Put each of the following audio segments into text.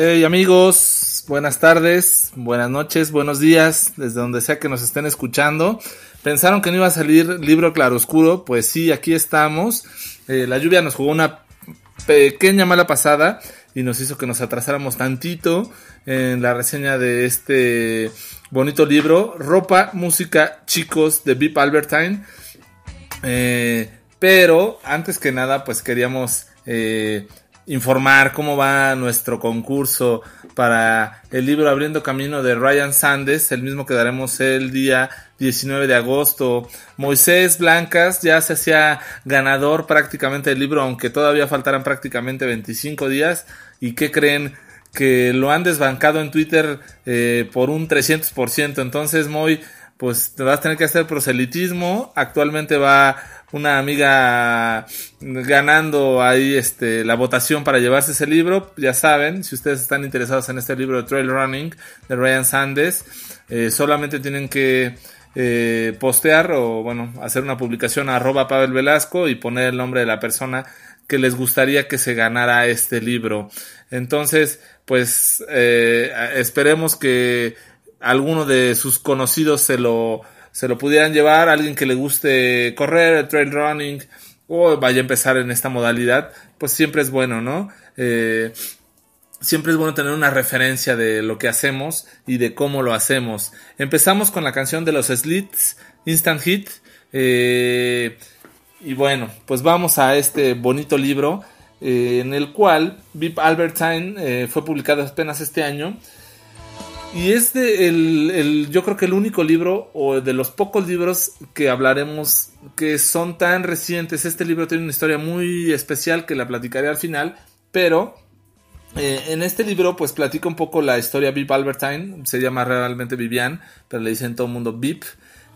Hey amigos, buenas tardes, buenas noches, buenos días, desde donde sea que nos estén escuchando. Pensaron que no iba a salir libro claroscuro, pues sí, aquí estamos. Eh, la lluvia nos jugó una pequeña mala pasada y nos hizo que nos atrasáramos tantito en la reseña de este bonito libro, Ropa, Música, Chicos de Vip Albertine. Eh, pero antes que nada, pues queríamos eh, informar cómo va nuestro concurso para el libro Abriendo Camino de Ryan Sandes, el mismo que daremos el día 19 de agosto. Moisés Blancas ya se hacía ganador prácticamente del libro, aunque todavía faltaran prácticamente 25 días. ¿Y qué creen? Que lo han desbancado en Twitter eh, por un 300%. Entonces, Moy, pues te vas a tener que hacer proselitismo. Actualmente va una amiga ganando ahí este la votación para llevarse ese libro. Ya saben, si ustedes están interesados en este libro de Trail Running de Ryan Sandes, eh, solamente tienen que eh, postear o bueno, hacer una publicación a arroba Pavel Velasco y poner el nombre de la persona que les gustaría que se ganara este libro. Entonces, pues eh, esperemos que alguno de sus conocidos se lo se lo pudieran llevar a alguien que le guste correr, trail running o vaya a empezar en esta modalidad, pues siempre es bueno, ¿no? Eh, siempre es bueno tener una referencia de lo que hacemos y de cómo lo hacemos. Empezamos con la canción de los Slits, Instant Hit. Eh, y bueno, pues vamos a este bonito libro eh, en el cual Vip Albertine fue publicado apenas este año y es el, yo creo que el único libro o de los pocos libros que hablaremos que son tan recientes. Este libro tiene una historia muy especial que la platicaré al final, pero eh, en este libro pues platica un poco la historia Vip Albertine, se llama realmente Vivian, pero le dicen todo el mundo Vip.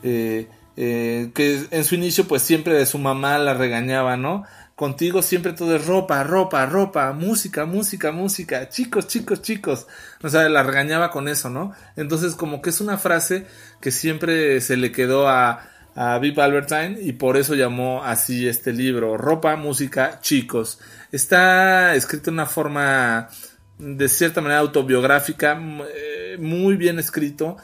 Eh, eh, que en su inicio pues siempre de su mamá la regañaba, ¿no? Contigo siempre todo es ropa, ropa, ropa, música, música, música, chicos, chicos, chicos. O sea, la regañaba con eso, ¿no? Entonces, como que es una frase que siempre se le quedó a, a Albertine y por eso llamó así este libro, Ropa, Música, Chicos. Está escrito en una forma de cierta manera autobiográfica, eh, muy bien escrito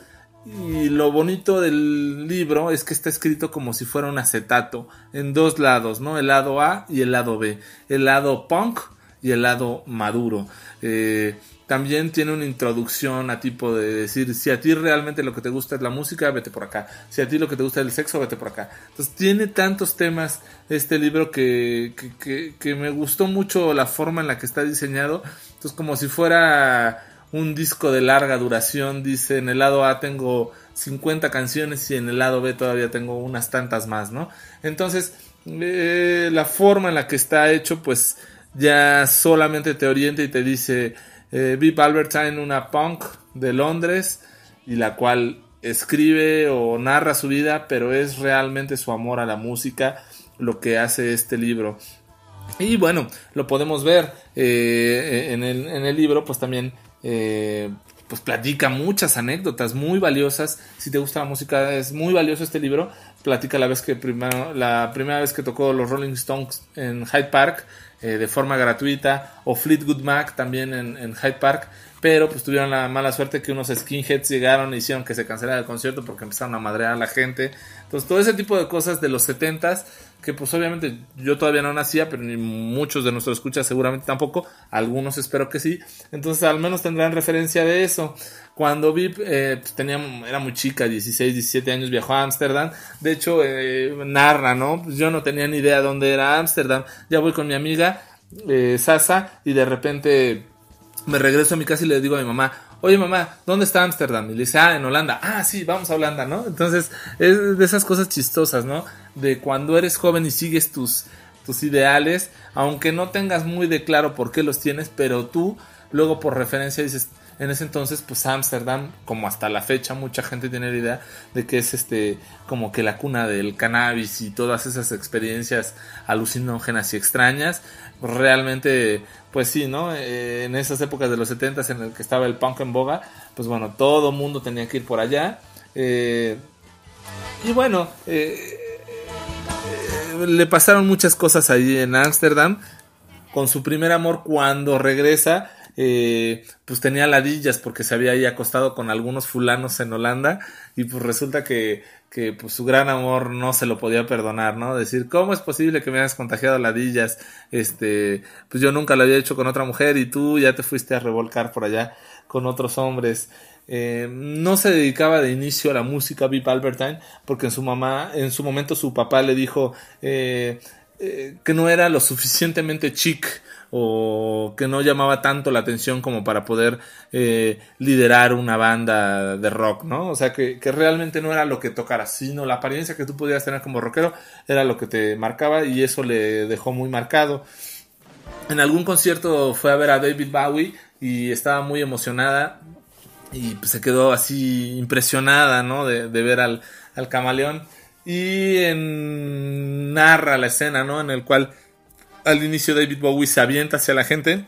y lo bonito del libro es que está escrito como si fuera un acetato en dos lados, ¿no? El lado A y el lado B. El lado punk y el lado maduro. Eh, también tiene una introducción a tipo de decir, si a ti realmente lo que te gusta es la música, vete por acá. Si a ti lo que te gusta es el sexo, vete por acá. Entonces tiene tantos temas este libro que, que, que me gustó mucho la forma en la que está diseñado. Entonces como si fuera un disco de larga duración, dice, en el lado A tengo 50 canciones y en el lado B todavía tengo unas tantas más, ¿no? Entonces, eh, la forma en la que está hecho, pues ya solamente te orienta y te dice, eh, Vip Albertine, una punk de Londres, y la cual escribe o narra su vida, pero es realmente su amor a la música lo que hace este libro. Y bueno, lo podemos ver eh, en, el, en el libro, pues también eh, pues platica muchas anécdotas muy valiosas. Si te gusta la música, es muy valioso este libro. Platica la vez que primero, la primera vez que tocó los Rolling Stones en Hyde Park eh, de forma gratuita, o Fleetwood Mac también en, Hyde Park. Pero pues tuvieron la mala suerte que unos skinheads llegaron y hicieron que se cancelara el concierto porque empezaron a madrear a la gente. Entonces todo ese tipo de cosas de los 70s que pues obviamente yo todavía no nacía, pero ni muchos de nuestros escuchas seguramente tampoco, algunos espero que sí, entonces al menos tendrán referencia de eso. Cuando VIP eh, pues, tenía, era muy chica, 16, 17 años, viajó a Ámsterdam, de hecho eh, narra, ¿no? Pues yo no tenía ni idea dónde era Ámsterdam, ya voy con mi amiga eh, Sasa y de repente me regreso a mi casa y le digo a mi mamá, oye mamá, ¿dónde está Ámsterdam? Y le dice, ah, en Holanda. Ah, sí, vamos a Holanda, ¿no? Entonces, es de esas cosas chistosas, ¿no? De cuando eres joven y sigues tus, tus ideales, aunque no tengas muy de claro por qué los tienes, pero tú luego por referencia dices, en ese entonces, pues Ámsterdam, como hasta la fecha, mucha gente tiene la idea de que es este, como que la cuna del cannabis y todas esas experiencias alucinógenas y extrañas. Realmente, pues sí, ¿no? Eh, en esas épocas de los 70 en el que estaba el punk en boga, pues bueno, todo mundo tenía que ir por allá. Eh, y bueno, eh, le pasaron muchas cosas allí en Ámsterdam con su primer amor cuando regresa eh, pues tenía ladillas porque se había ahí acostado con algunos fulanos en Holanda y pues resulta que, que pues su gran amor no se lo podía perdonar, ¿no? Decir, ¿cómo es posible que me hayas contagiado ladillas? Este, pues yo nunca lo había hecho con otra mujer y tú ya te fuiste a revolcar por allá con otros hombres. Eh, no se dedicaba de inicio a la música Vip Albertine porque en su mamá, en su momento su papá le dijo eh, eh, que no era lo suficientemente chic o que no llamaba tanto la atención como para poder liderar una banda de rock, ¿no? O sea, que, que, realmente no era lo que tocara, sino la apariencia que tú podías tener como rockero era lo que te marcaba y eso le dejó muy marcado. En algún concierto fue a ver a David Bowie y estaba muy emocionada y pues, se quedó así impresionada, ¿no? De, de ver al, al, camaleón y en, narra la escena, ¿no? En el cual al inicio David Bowie se avienta hacia la gente.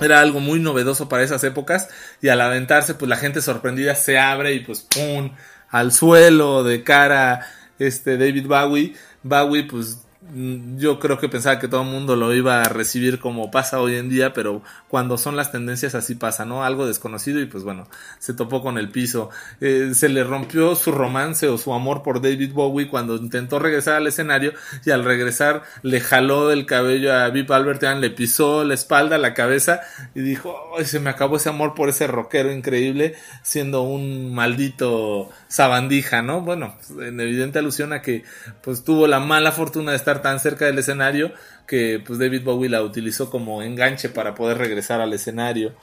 Era algo muy novedoso para esas épocas y al aventarse pues la gente sorprendida se abre y pues ¡pum! al suelo de cara este David Bowie. Bowie pues yo creo que pensaba que todo el mundo lo iba a recibir como pasa hoy en día, pero cuando son las tendencias así pasa, ¿no? Algo desconocido y pues bueno, se topó con el piso. Eh, se le rompió su romance o su amor por David Bowie cuando intentó regresar al escenario y al regresar le jaló el cabello a Vip Albertian, le pisó la espalda, la cabeza y dijo, Ay, se me acabó ese amor por ese rockero increíble siendo un maldito sabandija, ¿no? Bueno, en evidente alusión a que pues tuvo la mala fortuna de estar tan cerca del escenario que pues David Bowie la utilizó como enganche para poder regresar al escenario.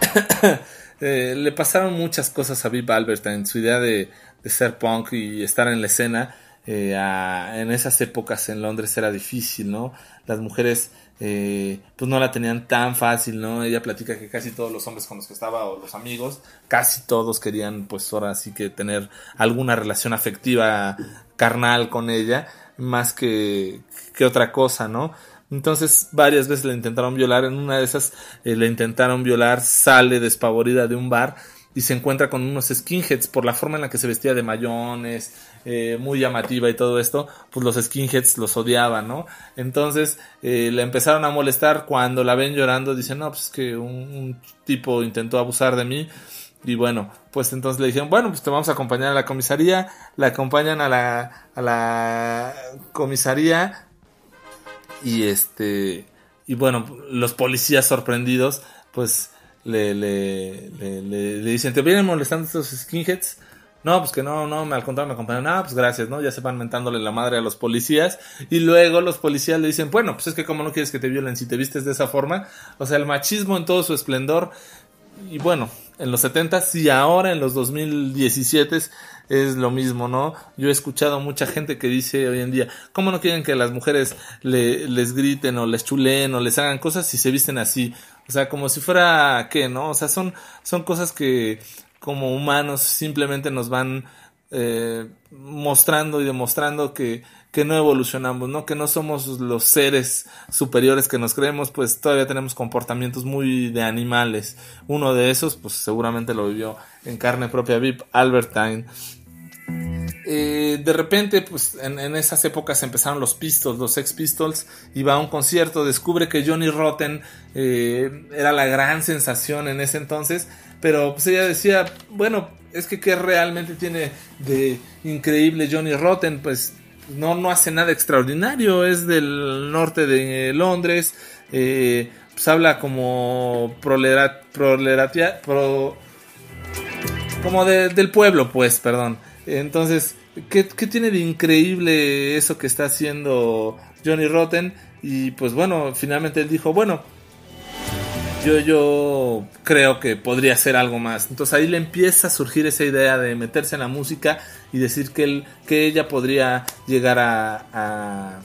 Eh, le pasaron muchas cosas a Viv Albert en su idea de, ser punk y estar en la escena. Eh, en esas épocas en Londres era difícil, ¿no? Las mujeres eh, pues no la tenían tan fácil, ¿no? Ella platica que casi todos los hombres con los que estaba o los amigos, casi todos querían pues ahora sí que tener alguna relación afectiva carnal con ella más que, que otra cosa, ¿no? Entonces varias veces le intentaron violar, en una de esas eh, le intentaron violar, sale despavorida de un bar y se encuentra con unos skinheads por la forma en la que se vestía de mayones, eh, muy llamativa y todo esto, pues los skinheads los odiaban, ¿no? Entonces eh, le empezaron a molestar cuando la ven llorando, dicen, no, pues es que un, un tipo intentó abusar de mí y bueno, pues entonces le dijeron, bueno, pues te vamos a acompañar a la comisaría, la acompañan a la, a la comisaría y este, y bueno, los policías sorprendidos, pues le, le, le, le, dicen, ¿te vienen molestando estos skinheads? No, pues que no, no, me al contrario me acompañan. Ah, pues gracias, ¿no? Ya se van mentándole la madre a los policías. Y luego los policías le dicen, bueno, pues es que como no quieres que te violen si te vistes de esa forma. O sea, el machismo en todo su esplendor. Y bueno, en los 70 y ahora en los 2017 es lo mismo, ¿no? Yo he escuchado mucha gente que dice hoy en día, ¿cómo no quieren que las mujeres le, les griten o les chuleen o les hagan cosas si se visten así? O sea, como si fuera, ¿qué, no? O sea, son, son cosas que como humanos simplemente nos van eh, mostrando y demostrando que, que no evolucionamos, ¿no? Que no somos los seres superiores que nos creemos, pues todavía tenemos comportamientos muy de animales. Uno de esos, pues seguramente lo vivió en carne propia Vip Albertine. Eh, de repente, pues en, esas épocas empezaron los Pistols, los Sex Pistols, y va a un concierto, descubre que Johnny Rotten eh, era la gran sensación en ese entonces, pero pues ella decía, bueno, es que qué realmente tiene de increíble Johnny Rotten, pues no, no hace nada extraordinario, es del norte de Londres, eh, pues habla como prolerat, proleratia, pro, como del pueblo, pues, perdón. Entonces, ¿qué, ¿qué, tiene de increíble eso que está haciendo Johnny Rotten? Y pues bueno, finalmente él dijo, bueno, yo, yo creo que podría ser algo más. Entonces ahí le empieza a surgir esa idea de meterse en la música y decir que, él, que ella podría llegar a, a,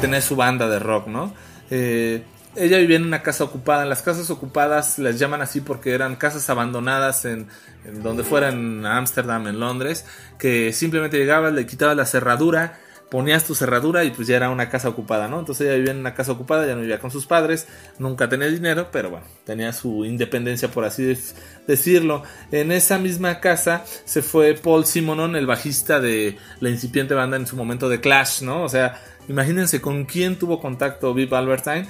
tener su banda de rock, ¿no? Eh, ella vivía en una casa ocupada. Las casas ocupadas las llaman así porque eran casas abandonadas en, en donde fuera en Ámsterdam, en Londres, que simplemente llegabas, le quitabas la cerradura ponías tu cerradura y pues ya era una casa ocupada, ¿no? Entonces ella vivía en una casa ocupada, ya no vivía con sus padres, nunca tenía dinero, pero bueno, tenía su independencia por así decirlo. En esa misma casa se fue Paul Simonon, el bajista de la incipiente banda en su momento de Clash, ¿no? O sea, imagínense con quién tuvo contacto Vip Albertine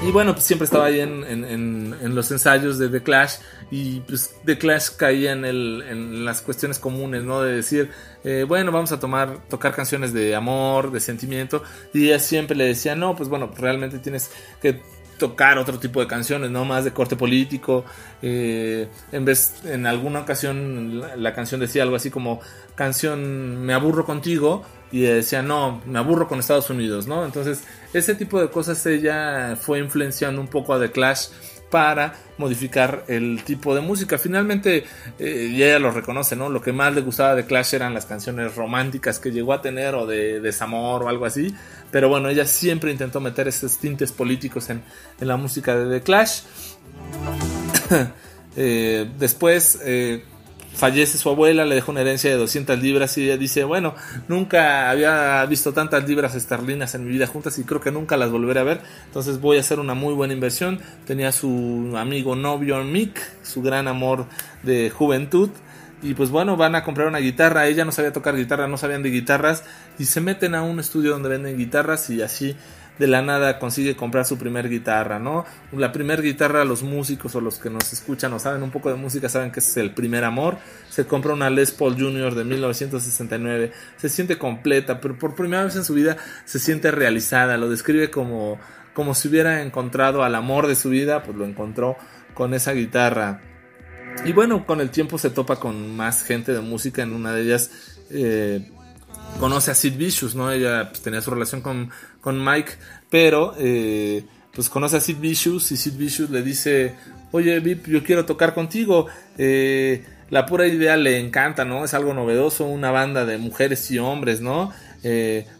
Y bueno, pues siempre estaba ahí en, en, en, los ensayos de The Clash y pues The Clash caía en, el, en las cuestiones comunes, ¿no? De decir, eh, bueno, vamos a tomar, tocar canciones de amor, de sentimiento y ella siempre le decía, no, pues bueno, realmente tienes que tocar otro tipo de canciones, no más de corte político. Eh, en vez, en alguna ocasión la, canción decía algo así como canción Me aburro contigo y decía no, me aburro con Estados Unidos, ¿no? Entonces ese tipo de cosas ella fue influenciando un poco a The Clash para modificar el tipo de música. Finalmente, eh, y ella lo reconoce, ¿no? Lo que más le gustaba de Clash eran las canciones románticas que llegó a tener o de desamor o algo así. Pero bueno, ella siempre intentó meter esos tintes políticos en, la música de The Clash. Eh, después eh, fallece su abuela, le dejó una herencia de 200 libras y ella dice, bueno, nunca había visto tantas libras esterlinas en mi vida juntas y creo que nunca las volveré a ver, entonces voy a hacer una muy buena inversión. Tenía su amigo novio Mick, su gran amor de juventud, y pues bueno, van a comprar una guitarra. Ella no sabía tocar guitarra, no sabían de guitarras. Y se meten a un estudio donde venden guitarras y así de la nada consigue comprar su primer guitarra, ¿no? La primer guitarra, los músicos o los que nos escuchan o saben un poco de música saben que es el primer amor. Se compra una Les Paul Jr. de 1969. Se siente completa, pero por primera vez en su vida se siente realizada. Lo describe como, como si hubiera encontrado al amor de su vida, pues lo encontró con esa guitarra. Y bueno, con el tiempo se topa con más gente de música. En una de ellas eh, conoce a Sid Vicious, ¿no? Ella pues, tenía su relación con, con Mike, pero eh, pues conoce a Sid Vicious y Sid Vicious le dice, oye Vip, yo quiero tocar contigo. Eh, la pura idea le encanta, ¿no? Es algo novedoso, una banda de mujeres y hombres, ¿no?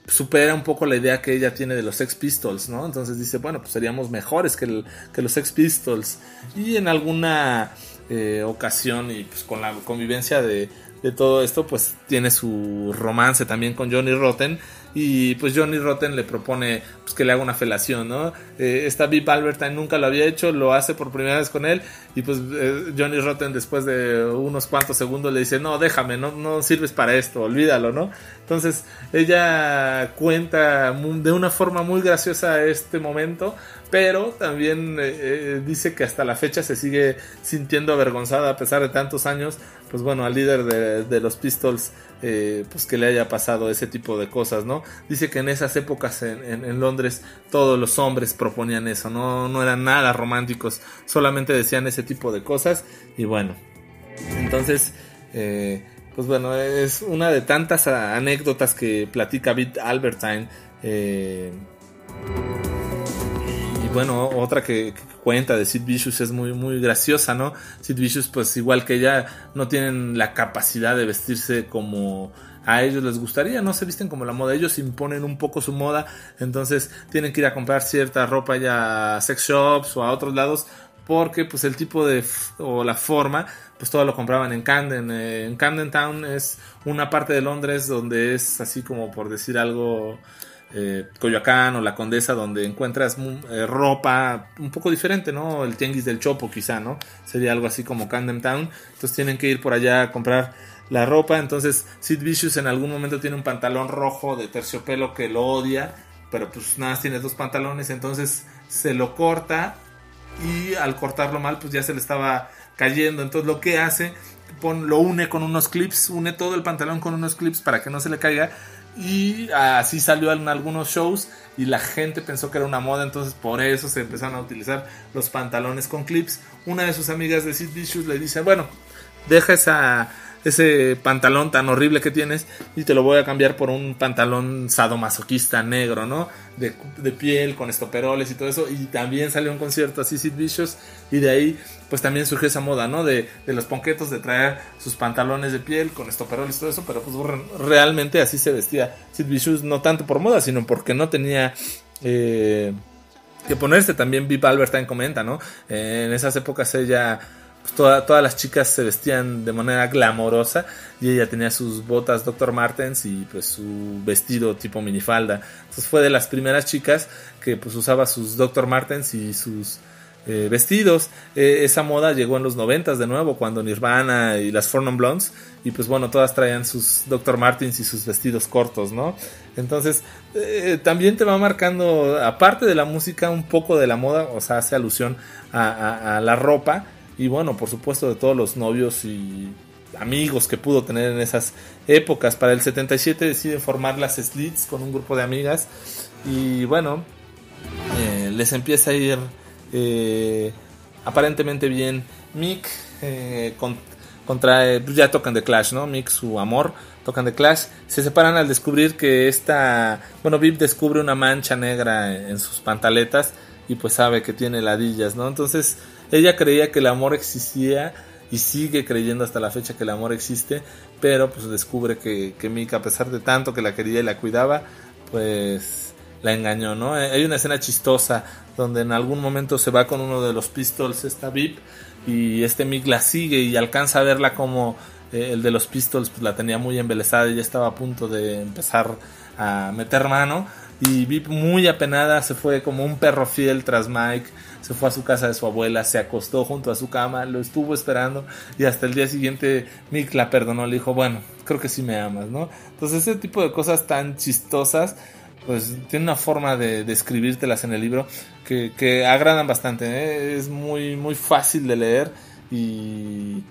supera un poco la idea que ella tiene de los Sex Pistols, ¿no? Entonces dice, bueno, pues seríamos mejores que, que los Sex Pistols. Y en alguna eh, ocasión y pues con la convivencia de, de todo esto, pues tiene su romance también con Johnny Rotten. Y pues Johnny Rotten le propone pues, que le haga una felación, ¿no? Eh, esta Vip Albertine nunca lo había hecho, lo hace por primera vez con él y pues eh, Johnny Rotten después de unos cuantos segundos le dice, no, déjame, no, no sirves para esto, olvídalo, ¿no? Entonces ella cuenta de una forma muy graciosa este momento, pero también eh, dice que hasta la fecha se sigue sintiendo avergonzada a pesar de tantos años, pues bueno, al líder de, de los Pistols eh, pues que le haya pasado ese tipo de cosas, ¿no? Dice que en esas épocas en, Londres todos los hombres proponían eso, ¿no? no eran nada románticos, solamente decían ese tipo de cosas y bueno, entonces, eh, pues bueno, es una de tantas anécdotas que platica Bit Albertine. Eh, y bueno, otra que, cuenta de Sid Vicious es muy, muy graciosa, ¿no? Sid Vicious, pues igual que ella, no tienen la capacidad de vestirse como a ellos les gustaría, no se visten como la moda, ellos imponen un poco su moda, entonces tienen que ir a comprar cierta ropa ya a sex shops o a otros lados porque pues el tipo de o la forma pues todo lo compraban en Camden eh, en Camden Town es una parte de Londres donde es así como por decir algo eh, Coyoacán o la Condesa donde encuentras eh, ropa un poco diferente, ¿no? El Tianguis del Chopo quizá, ¿no? Sería algo así como Camden Town. Entonces tienen que ir por allá a comprar la ropa. Entonces Sid Vicious en algún momento tiene un pantalón rojo de terciopelo que lo odia, pero pues nada, tiene dos pantalones, entonces se lo corta y al cortarlo mal pues ya se le estaba cayendo. Entonces lo que hace, lo une con unos clips, une todo el pantalón con unos clips para que no se le caiga y así salió en algunos shows y la gente pensó que era una moda, entonces por eso se empezaron a utilizar los pantalones con clips. Una de sus amigas de Sid Vicious le dice, bueno, deja esa ese pantalón tan horrible que tienes y te lo voy a cambiar por un pantalón sadomasoquista negro, ¿no? De, piel, con estoperoles y todo eso. Y también salió un concierto así, Sid Vicious, y de ahí pues también surgió esa moda, ¿no? De, los ponquetos, de traer sus pantalones de piel con estoperoles y todo eso, pero pues realmente así se vestía Sid Vicious, no tanto por moda, sino porque no tenía... Eh, que ponerse también Vip Albertine comenta, ¿no? en esas épocas ella todas las chicas se vestían de manera glamorosa y ella tenía sus botas Dr. Martens y pues su vestido tipo minifalda. Entonces fue de las primeras chicas que pues usaba sus Dr. Martens y sus eh, vestidos. Eh, esa moda llegó en los noventas de nuevo, cuando Nirvana y las Four Blondes, y pues bueno, todas traían sus Dr. Martins y sus vestidos cortos, ¿no? Entonces, eh, también te va marcando, aparte de la música, un poco de la moda, o sea, hace alusión a, la ropa, y bueno, por supuesto, de todos los novios y amigos que pudo tener en esas épocas. Para el 77 decide formar las Slits con un grupo de amigas y bueno, les empieza a ir eh, aparentemente bien. Mick eh, contra, pues ya tocan de Clash, ¿no? Mick, su amor, tocan de Clash. Se separan al descubrir que esta, bueno, Vip descubre una mancha negra en sus pantaletas y pues sabe que tiene ladillas, ¿no? Entonces ella creía que el amor existía y sigue creyendo hasta la fecha que el amor existe, pero pues descubre que, que Mick, a pesar de tanto que la quería y la cuidaba, pues la engañó, ¿no? Hay una escena chistosa donde en algún momento se va con uno de los pistols, esta VIP, y este Mick la sigue y alcanza a verla como eh, el de los pistols pues, la tenía muy embelesada y ya estaba a punto de empezar a meter mano. Y VIP muy apenada se fue como un perro fiel tras Mike, se fue a su casa de su abuela, se acostó junto a su cama, lo estuvo esperando y hasta el día siguiente Mick la perdonó, le dijo, bueno, creo que sí me amas, ¿no? Entonces ese tipo de cosas tan chistosas pues tiene una forma de describírtelas en el libro que, que agradan bastante. ¿eh? Es muy, muy fácil de leer y,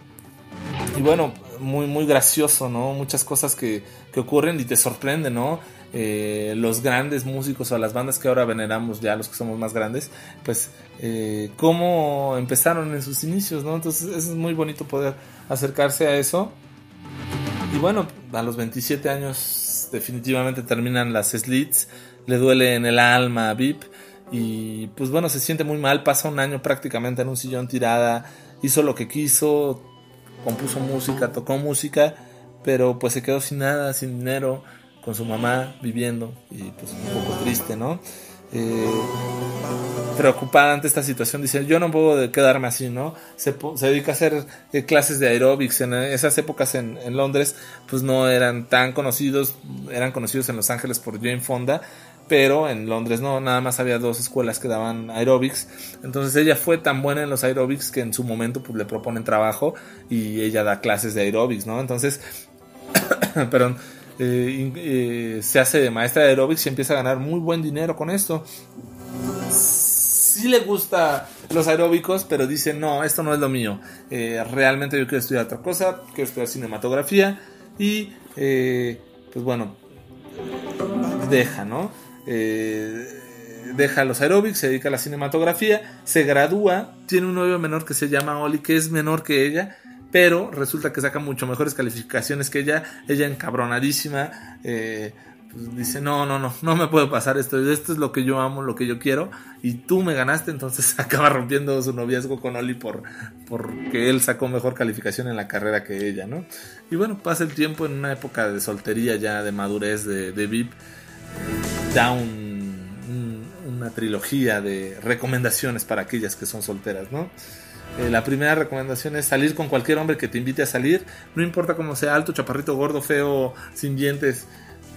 y bueno, muy, muy gracioso, ¿no? Muchas cosas que, que ocurren y te sorprenden, ¿no? Eh, los grandes músicos o las bandas que ahora veneramos ya, los que somos más grandes, pues eh, cómo empezaron en sus inicios, ¿no? Entonces es muy bonito poder acercarse a eso. Y bueno, a los 27 años definitivamente terminan las slits, le duele en el alma a Vip y pues bueno, se siente muy mal, pasa un año prácticamente en un sillón tirada, hizo lo que quiso, compuso música, tocó música, pero pues se quedó sin nada, sin dinero, con su mamá viviendo y pues un poco triste, ¿no? Eh, preocupada ante esta situación, dice, yo no puedo quedarme así, ¿no? Se, dedica a hacer eh, clases de aeróbics. En esas épocas en, Londres, pues no eran tan conocidos, eran conocidos en Los Ángeles por Jane Fonda, pero en Londres no, nada más había dos escuelas que daban aeróbics. Entonces ella fue tan buena en los aeróbics que en su momento pues le proponen trabajo y ella da clases de aeróbics, ¿no? Entonces, perdón, eh, eh, se hace de maestra de aeróbics y empieza a ganar muy buen dinero con esto sí le gusta los aeróbicos, pero dice, no, esto no es lo mío. Eh, realmente yo quiero estudiar otra cosa, quiero estudiar cinematografía y, pues bueno, deja, ¿no? Deja los aeróbics, se dedica a la cinematografía, se gradúa, tiene un novio menor que se llama Oli, que es menor que ella, pero resulta que saca mucho mejores calificaciones que ella, ella encabronadísima, eh, pues, dice, no, no, no, no me puede pasar esto, esto es lo que yo amo, lo que yo quiero, y tú me ganaste, entonces acaba rompiendo su noviazgo con Oli por porque él sacó mejor calificación en la carrera que ella, ¿no? Y bueno, pasa el tiempo en una época de soltería ya, de madurez de, de VIP, da una trilogía de recomendaciones para aquellas que son solteras, ¿no? Eh, la primera recomendación es salir con cualquier hombre que te invite a salir, no importa cómo sea alto, chaparrito, gordo, feo, sin dientes,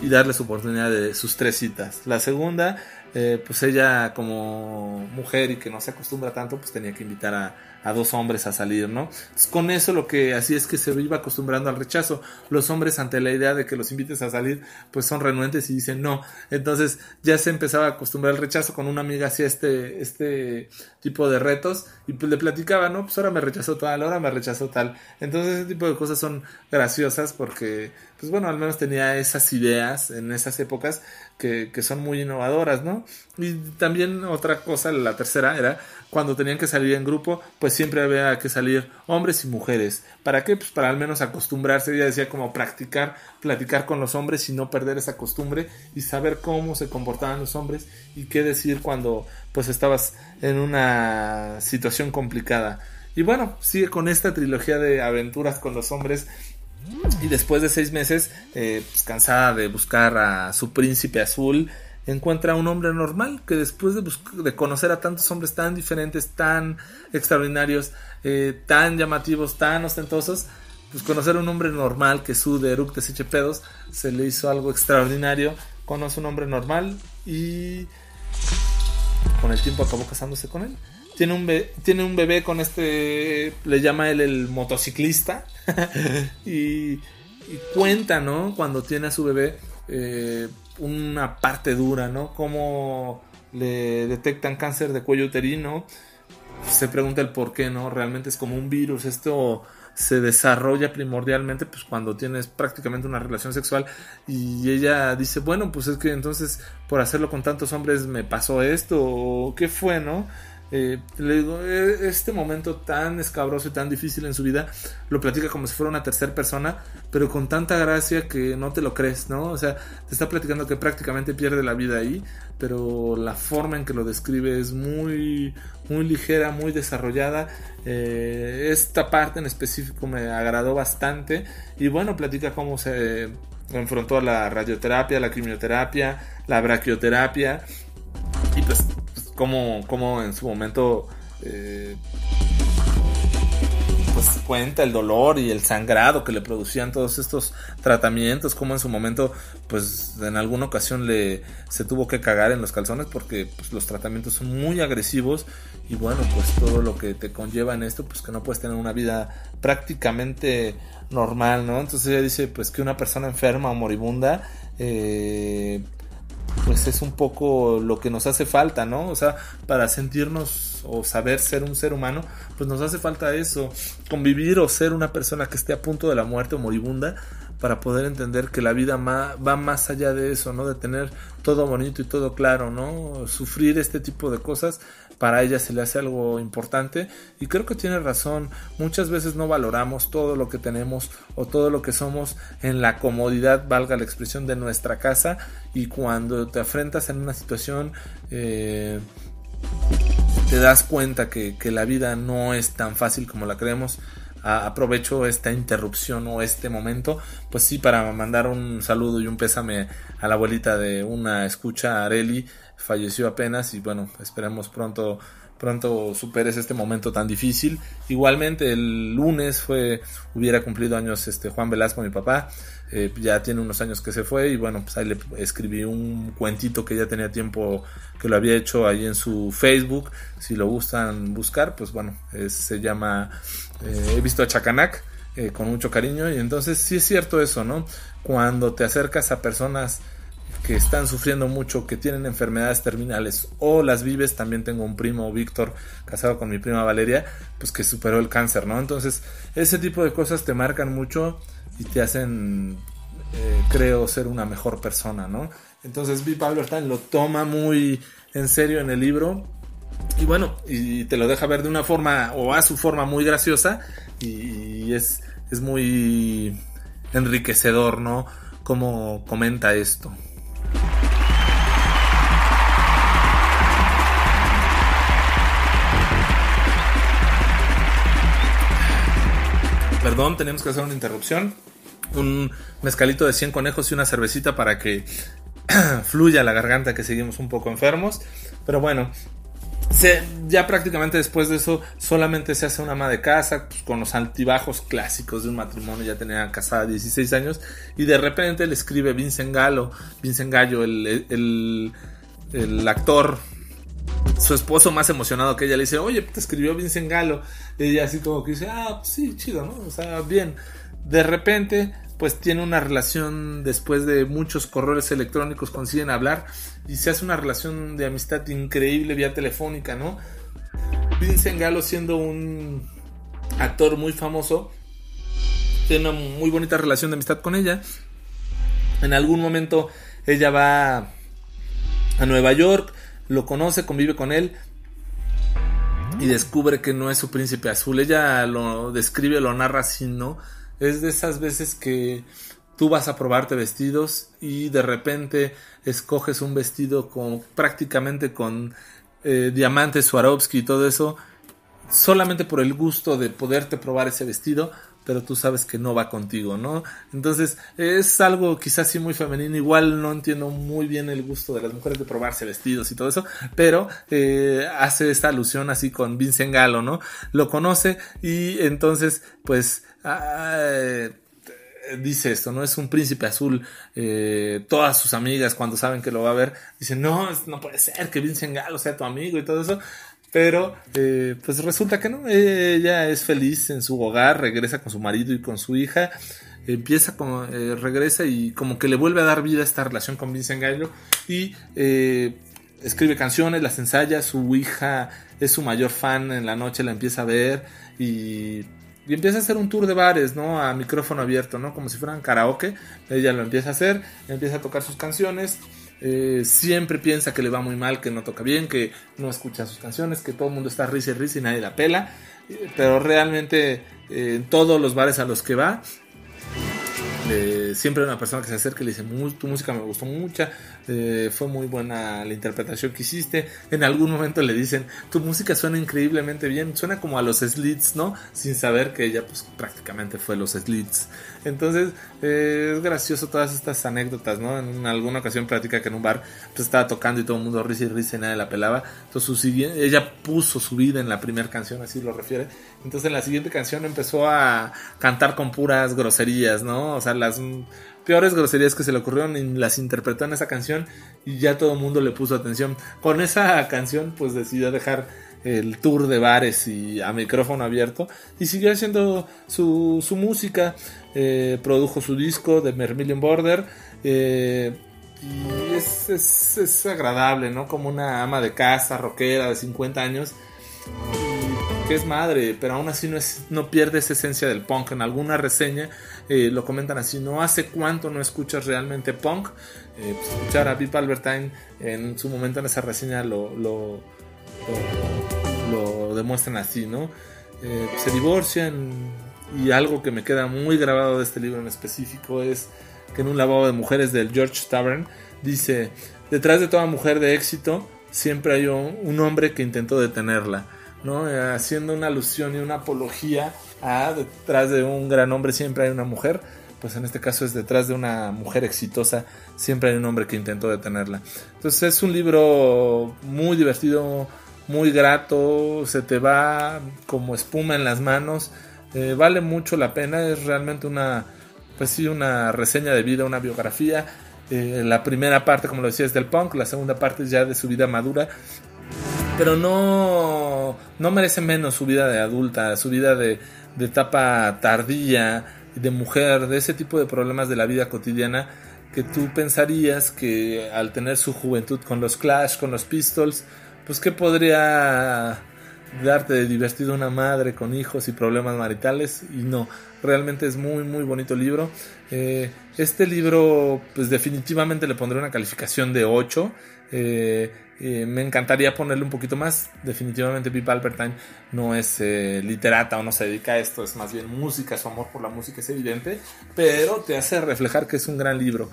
y darle su oportunidad de sus tres citas. La segunda, eh, pues ella como mujer y que no se acostumbra tanto, pues tenía que invitar a, dos hombres a salir, ¿no? con eso lo que así es que se iba acostumbrando al rechazo. Los hombres ante la idea de que los invites a salir, pues son renuentes y dicen no. Entonces ya se empezaba a acostumbrar al rechazo con una amiga hacía este, este tipo de retos y pues le platicaba, no, pues ahora me rechazó tal, ahora me rechazó tal. Entonces ese tipo de cosas son graciosas porque, pues bueno, al menos tenía esas ideas en esas épocas que, son muy innovadoras, ¿no? Y también otra cosa, la tercera era cuando tenían que salir en grupo, pues siempre había que salir hombres y mujeres. ¿Para qué? Pues para al menos acostumbrarse, ella decía como practicar, platicar con los hombres y no perder esa costumbre y saber cómo se comportaban los hombres y qué decir cuando pues estabas en una situación complicada. Y bueno, sigue con esta trilogía de aventuras con los hombres y después de seis meses, eh, pues cansada de buscar a su príncipe azul, encuentra a un hombre normal que después de, conocer a tantos hombres tan diferentes, tan extraordinarios, eh, tan llamativos, tan ostentosos, pues conocer a un hombre normal que sude, eructe, se eche pedos, se le hizo algo extraordinario. Conoce a un hombre normal y con el tiempo acabó casándose con él. Tiene un, tiene un bebé con este, le llama él el motociclista, y, cuenta, ¿no? Cuando tiene a su bebé, eh, una parte dura, ¿no? Cómo le detectan cáncer de cuello uterino, se pregunta el por qué, ¿no? Realmente es como un virus, esto se desarrolla primordialmente pues cuando tienes prácticamente una relación sexual y ella dice, bueno, pues es que entonces por hacerlo con tantos hombres me pasó esto o qué fue, ¿no? Eh, le digo, e, este momento tan escabroso y tan difícil en su vida lo platica como si fuera una tercera persona, pero con tanta gracia que no te lo crees, ¿no? O sea, te está platicando que prácticamente pierde la vida ahí, pero la forma en que lo describe es muy, muy ligera, muy desarrollada. Eh, esta parte en específico me agradó bastante y bueno, platica cómo se enfrentó a la radioterapia, la quimioterapia, la braquioterapia y pues como, en su momento eh, pues cuenta el dolor y el sangrado que le producían todos estos tratamientos, como en su momento pues en alguna ocasión le se tuvo que cagar en los calzones porque pues, los tratamientos son muy agresivos y bueno pues todo lo que te conlleva en esto pues que no puedes tener una vida prácticamente normal, ¿no? Entonces ella dice pues que una persona enferma o moribunda eh, pues es un poco lo que nos hace falta, ¿no? O sea, para sentirnos o saber ser un ser humano, pues nos hace falta eso, convivir o ser una persona que esté a punto de la muerte o moribunda para poder entender que la vida va más allá de eso, ¿no? De tener todo bonito y todo claro, ¿no? Sufrir este tipo de cosas para ella se le hace algo importante y creo que tiene razón. Muchas veces no valoramos todo lo que tenemos o todo lo que somos en la comodidad, valga la expresión, de nuestra casa y cuando te enfrentas en una situación eh, te das cuenta que, que la vida no es tan fácil como la creemos aprovecho esta interrupción o este momento, pues sí, para mandar un saludo y un pésame a la abuelita de una escucha, Areli, falleció apenas y bueno, esperemos pronto pronto superes este momento tan difícil. Igualmente el lunes fue hubiera cumplido años este Juan Velasco, mi papá. Eh, ya tiene unos años que se fue y bueno, pues ahí le escribí un cuentito que ya tenía tiempo que lo había hecho ahí en su Facebook. Si lo gustan buscar, pues bueno, se llama eh, He visto a Chacanac eh, con mucho cariño y entonces sí es cierto eso, ¿no? Cuando te acercas a personas que están sufriendo mucho, que tienen enfermedades terminales o las vives, también tengo un primo, Víctor, casado con mi prima Valeria, pues que superó el cáncer, ¿no? Entonces, ese tipo de cosas te marcan mucho y te hacen, eh, creo, ser una mejor persona, ¿no? Entonces, vi Pablo lo toma muy en serio en el libro y bueno, y te lo deja ver de una forma o a su forma muy graciosa y es, es muy enriquecedor, ¿no? Como comenta esto. Perdón, tenemos que hacer una interrupción. Un mezcalito de 100 conejos y una cervecita para que fluya la garganta, que seguimos un poco enfermos. Pero bueno, ya prácticamente después de eso solamente se hace una ama de casa pues, con los altibajos clásicos de un matrimonio. Ya tenía casada 16 años y de repente le escribe Vincent Gallo, Vincent Gallo, el, el, el actor su esposo más emocionado que ella le dice, oye, te escribió Vincent Galo. Y ella así como que dice, ah, pues sí, chido, ¿no? O sea, bien. De repente, pues tiene una relación después de muchos correos electrónicos, consiguen hablar y se hace una relación de amistad increíble vía telefónica, ¿no? Vincent Galo siendo un actor muy famoso, tiene una muy bonita relación de amistad con ella. En algún momento ella va a Nueva York, lo conoce, convive con él y descubre que no es su príncipe azul. Ella lo describe, lo narra así, ¿no? Es de esas veces que tú vas a probarte vestidos y de repente escoges un vestido con prácticamente con eh, diamantes Swarovski y todo eso solamente por el gusto de poderte probar ese vestido pero tú sabes que no va contigo, ¿no? Entonces es algo quizás sí muy femenino, igual no entiendo muy bien el gusto de las mujeres de probarse vestidos y todo eso, pero eh, hace esta alusión así con Vincent Galo, ¿no? Lo conoce y entonces pues... Ah, dice esto, ¿no? Es un príncipe azul. Eh, todas sus amigas, cuando saben que lo va a ver, dicen, no, no puede ser que Vincent Galo sea tu amigo y todo eso. Pero, eh, pues resulta que no, ella es feliz en su hogar, regresa con su marido y con su hija, empieza como, eh, regresa y como que le vuelve a dar vida a esta relación con Vincent Gallo y eh, escribe canciones, las ensaya, su hija es su mayor fan, en la noche la empieza a ver y, y empieza a hacer un tour de bares, ¿no? A micrófono abierto, ¿no? Como si fueran karaoke, ella lo empieza a hacer, empieza a tocar sus canciones eh, siempre piensa que le va muy mal, que no toca bien, que no escucha sus canciones, que todo el mundo está risa y risa y nadie la pela. Eh, pero realmente eh, en todos los bares a los que va, siempre una persona que se acerca y le dice, tu música me gustó mucho, eh, fue muy buena la interpretación que hiciste. En algún momento le dicen, tu música suena increíblemente bien, suena como a los Slits, ¿no? Sin saber que ella pues prácticamente fue los Slits. Entonces eh, es gracioso todas estas anécdotas, ¿no? En alguna ocasión platica que en un bar pues, estaba tocando y todo el mundo risa y risa y nadie la pelaba. Entonces su ella puso su vida en la primera canción, así lo refiere. Entonces en la siguiente canción empezó a cantar con puras groserías, ¿no? O sea, las peores groserías que se le ocurrieron y las interpretó en esa canción y ya todo el mundo le puso atención. Con esa canción pues decidió dejar el tour de bares y a micrófono abierto y siguió haciendo su, su música, eh, produjo su disco de Mermillion Border eh, y es, es, es, agradable, ¿no? Como una ama de casa, rockera de 50 años que es madre, pero aún así no, es, no pierde esa esencia del punk. En alguna reseña eh, lo comentan así, no hace cuánto no escuchas realmente punk. Eh, pues, escuchar a Pip Albertine en su momento en esa reseña lo, lo, lo, demuestran así, ¿no? Eh, se divorcian y algo que me queda muy grabado de este libro en específico es que en un lavabo de mujeres del George Tavern dice, detrás de toda mujer de éxito siempre hay un hombre que intentó detenerla. ¿no? Eh, haciendo una alusión y una apología a detrás de un gran hombre siempre hay una mujer, pues en este caso es detrás de una mujer exitosa siempre hay un hombre que intentó detenerla. Entonces es un libro muy divertido, muy grato, se te va como espuma en las manos, eh, vale mucho la pena, es realmente una, pues sí, una reseña de vida, una biografía. Eh, la primera parte, como lo decía, es del punk, la segunda parte es ya de su vida madura pero no, no merece menos su vida de adulta, su vida de, de etapa tardía, de mujer, de ese tipo de problemas de la vida cotidiana que tú pensarías que al tener su juventud con los Clash, con los Pistols, pues que podría darte de divertido una madre con hijos y problemas maritales y no, realmente es muy muy bonito libro. Eh, este libro pues definitivamente le pondré una calificación de 8. Eh, eh, me encantaría ponerle un poquito más. Definitivamente Pip Albertine no es eh, literata o no se dedica a esto, es más bien música, su amor por la música es evidente, pero te hace reflejar que es un gran libro.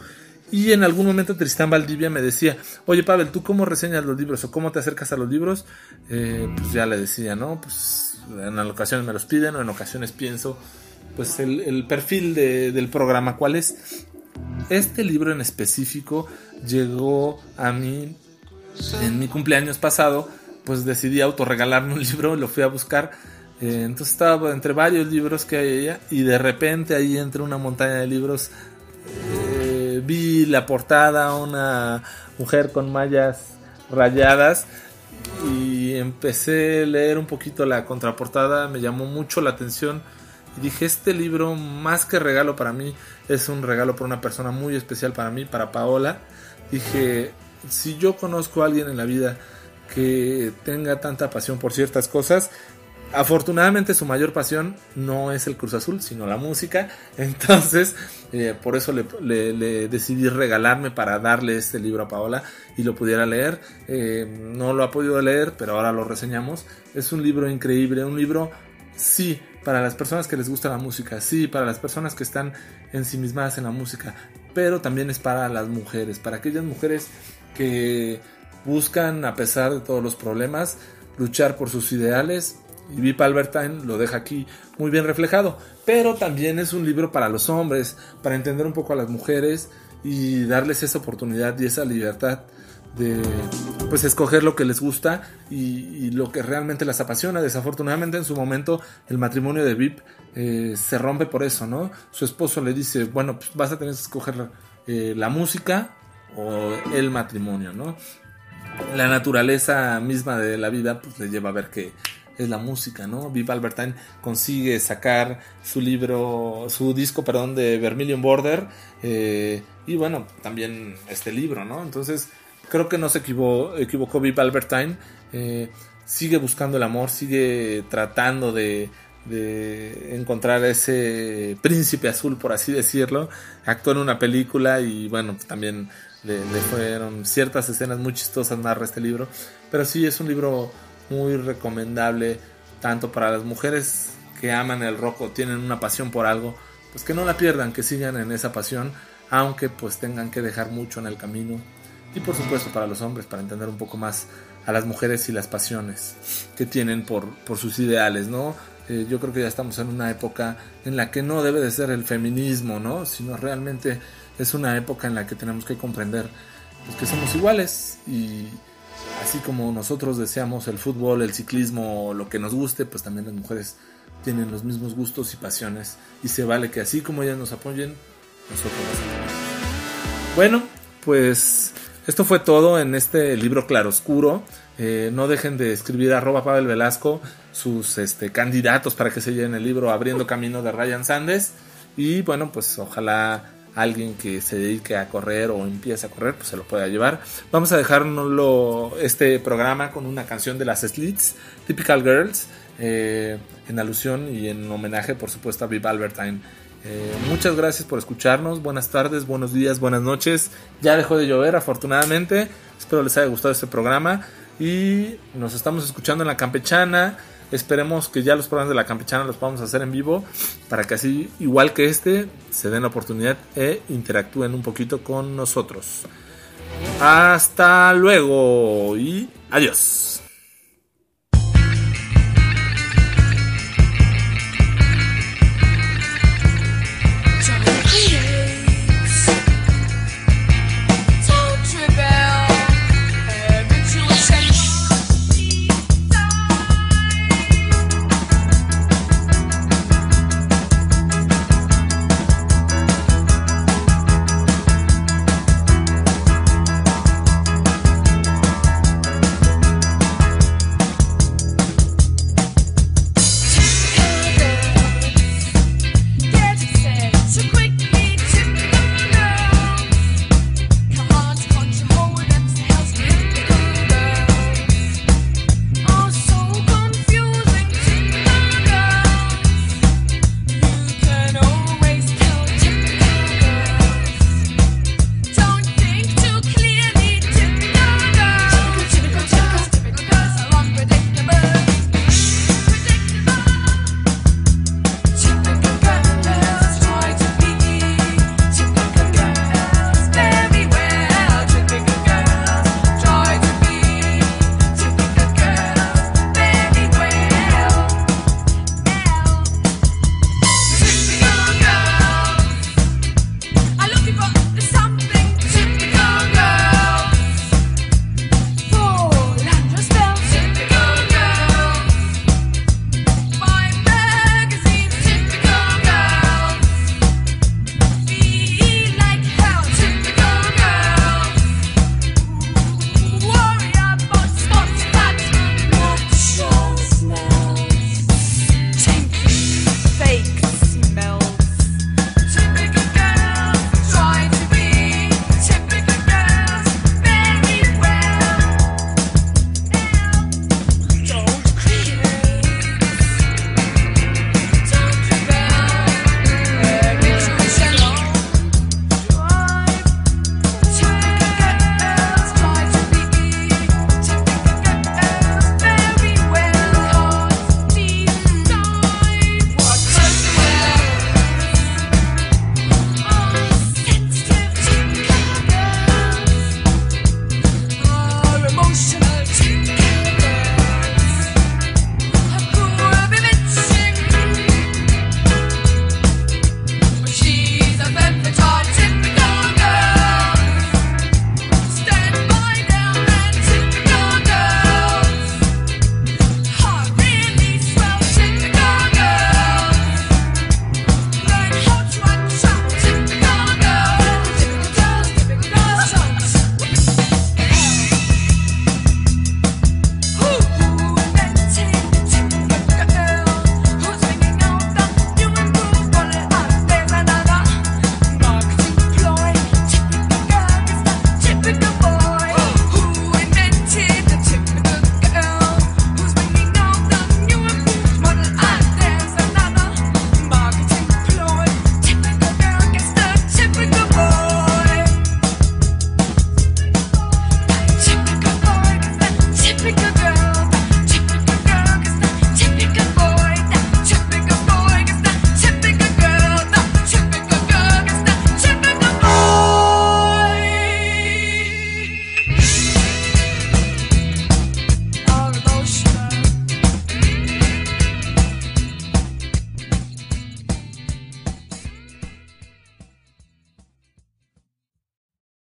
Y en algún momento Tristán Valdivia me decía, oye Pavel, ¿tú cómo reseñas los libros o cómo te acercas a los libros? Eh, pues ya le decía, ¿no? Pues en ocasiones me los piden o en ocasiones pienso, pues el, perfil del programa, ¿cuál es? Este libro en específico llegó a mí en mi cumpleaños pasado, pues decidí autorregalarme un libro, lo fui a buscar. Eh, entonces estaba entre varios libros que hay ella y de repente ahí entre una montaña de libros eh, vi la portada, una mujer con mallas rayadas y empecé a leer un poquito la contraportada, me llamó mucho la atención y dije, este libro más que regalo para mí, es un regalo para una persona muy especial para mí, para Paola. Dije, si yo conozco a alguien en la vida que tenga tanta pasión por ciertas cosas, afortunadamente su mayor pasión no es el Cruz Azul, sino la música. Entonces, eh, por eso le, decidí regalarme para darle este libro a Paola y lo pudiera leer. Eh, no lo ha podido leer, pero ahora lo reseñamos. Es un libro increíble, un libro, sí, para las personas que les gusta la música, sí, para las personas que están ensimismadas en la música, pero también es para las mujeres, para aquellas mujeres que buscan, a pesar de todos los problemas, luchar por sus ideales. Y Vip Albertine lo deja aquí muy bien reflejado. Pero también es un libro para los hombres, para entender un poco a las mujeres y darles esa oportunidad y esa libertad de pues escoger lo que les gusta y, lo que realmente las apasiona. Desafortunadamente en su momento el matrimonio de Vip eh, se rompe por eso, ¿no? Su esposo le dice, bueno, pues vas a tener que escoger eh, la música o el matrimonio, ¿no? la naturaleza misma de la vida pues le lleva a ver que es la música, ¿no? Viv Albertine consigue sacar su libro, su disco, perdón, de Vermilion Border eh, y bueno, también este libro, ¿no? Entonces creo que no se equivocó, equivocó Viv Albertine, eh, sigue buscando el amor, sigue tratando de, de encontrar ese príncipe azul, por así decirlo. Actuó en una película y bueno, también le, fueron ciertas escenas muy chistosas narra este libro. Pero sí es un libro muy recomendable tanto para las mujeres que aman el rock tienen una pasión por algo, pues que no la pierdan, que sigan en esa pasión, aunque pues tengan que dejar mucho en el camino. Y por supuesto para los hombres, para entender un poco más a las mujeres y las pasiones que tienen por, por sus ideales, ¿no? Eh, yo creo que ya estamos en una época en la que no debe de ser el feminismo, ¿no? Sino realmente es una época en la que tenemos que comprender pues, que somos iguales y así como nosotros deseamos el fútbol, el ciclismo, lo que nos guste, pues también las mujeres tienen los mismos gustos y pasiones y se vale que así como ellas nos apoyen, nosotros las apoyemos. Bueno, pues esto fue todo en este libro claroscuro. Eh, no dejen de escribir arroba Pavel Velasco sus este, candidatos para que se lleven el libro Abriendo Camino de Ryan Sandes. Y bueno, pues ojalá alguien que se dedique a correr o empiece a correr, pues se lo pueda llevar. Vamos a dejárnoslo este programa con una canción de las Slits, Typical Girls, eh, en alusión y en homenaje, por supuesto, a Viv Albertine. Eh, muchas gracias por escucharnos. Buenas tardes, buenos días, buenas noches. Ya dejó de llover, afortunadamente. Espero les haya gustado este programa y nos estamos escuchando en la campechana. Esperemos que ya los programas de la campechana los podamos hacer en vivo para que así, igual que este, se den la oportunidad e interactúen un poquito con nosotros. Hasta luego y adiós.